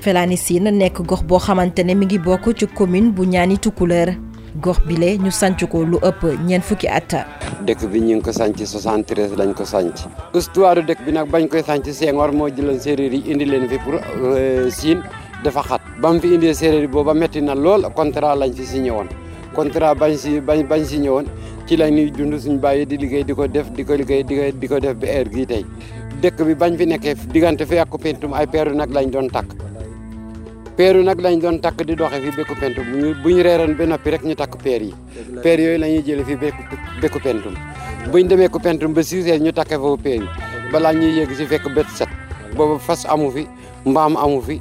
Felani Sine nekk gox boo xamante ne mi ngi bokk ci commune bu ñaani Tukulër gox bile ñu sanc ko lu ëpp ñeent fukki at. dëkk bi ñu ngi ko sanc 73 lañ ko sanc histoire dëkk bi nag bañ koy sanc Senghor moo jëloon séeréer yi indi leen fi pour euh, Sine dafa xat ba mu fi indee séeréer yi booba metti na lool contrat lañ fi signé woon contrat bañ si bañ bañ signé woon ci la ñuy dund suñu bàyyi di liggéey di ko def di ko liggéey di ko def ba heure gii tey dëkk bi bañ fi nekkee diggante fi ak Koumpentoum ay peeru nag lañ doon takk peeru nag lañ doon takk di doxe fi békku pentum bu ñu reeroon ba noppi rek ñu takk peer yi peer yooyu la ñuy jële fi békku pentum bu ñu demee ku pentum ba six heures ñu takkee foofu peer yi balaa ñuy yéeg si fekk bët set boobu fas amu fi mbaam amu fi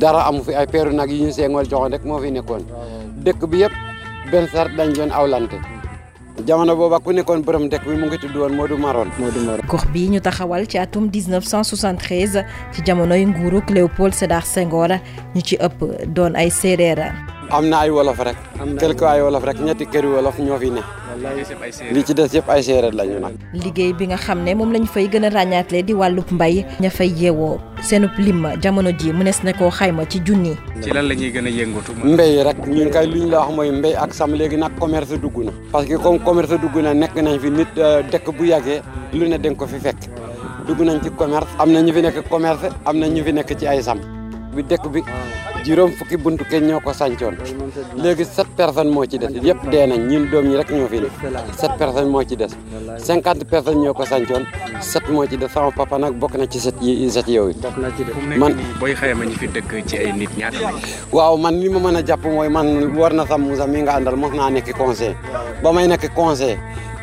dara amu fi ay peeru nag yi ñu seengool joxoon rek moo fi nekkoon dëkk bi yëpp benn sart dañ doon awlante jamono booba ku nekkoon borom dëkk bi mu ngi tudd woon Modou Maron. gox bii ñu taxawal ci atum 1973 ci jamonoy nguuruk Léopold Sédar Senghor ñu ci ëpp doon ay séeréer. am na ay wolof rek. am na ay wolof rek ñetti këri wolof ñoo fi ne. li ci des yëpp ay séeréer lañu nag. liggéey bi nga xam ne moom lañu fay gën a ràññaatle di wàllub mbay ña fay yeewoo seenub lim jamono ji mënees na koo xayma ci junni. ci lan la ñuy gën a yëngatu. mbéy rek ñun kay li ñu la wax mooy mbéy ak sam léegi nag commerce dugg na. parce que comme commerce dugg na nekk nañ fi nit euh, dëkk bu yàggee lu ne dañ ko fi fekk dugg nañ ci commerce am na ñu fi nekk commerce am na ñu fi nekk ci ay sam. bi dëkk bi juróom fukki buntu kenn ñoo ko sàncoon léegi sept personnes moo ci des yëpp dee nañ ñun doom ñi rek ñoo fi ne sept personnes moo ci des cinquante personnes ñoo ko sàncoon sept moo ci des sama papa nag bokk na ci set yi set yooyu man booy xayma ñi fi dëkk ci ay nit ñaata waaw man li ma mën a jàpp mooy man war na sam Moussa mi nga àndal mos naa nekk conseil ba may nekk conseil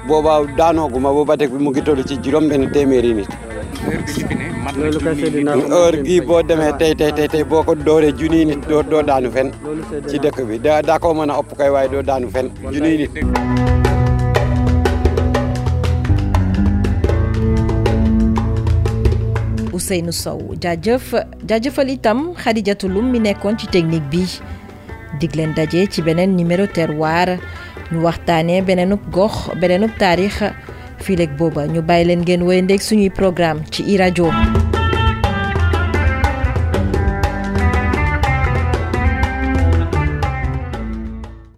booba daanooguma booba dëkk bi mu ngi toll ci juróom benn téeméeri nit loolu kay Seydina heure bii boo demee tey tey tey tey boo ko dooree junniy nit doo doo daanu fen loolu Seydina ci dëkk bi daa daa koo mën a ëpp kay waaye doo daanu fen junniy nit Ousseynou Sow jaajëf jaajëfal itam Xadijatu Lum mi nekkoon ci technique bi dig leen daje ci beneen numéro terroir ñu waxtaanee beneenub gox beneenub taarix fii léegi booba ñu bàyyi leen ngeen wéy ndéeg suñuy programme ci i rajo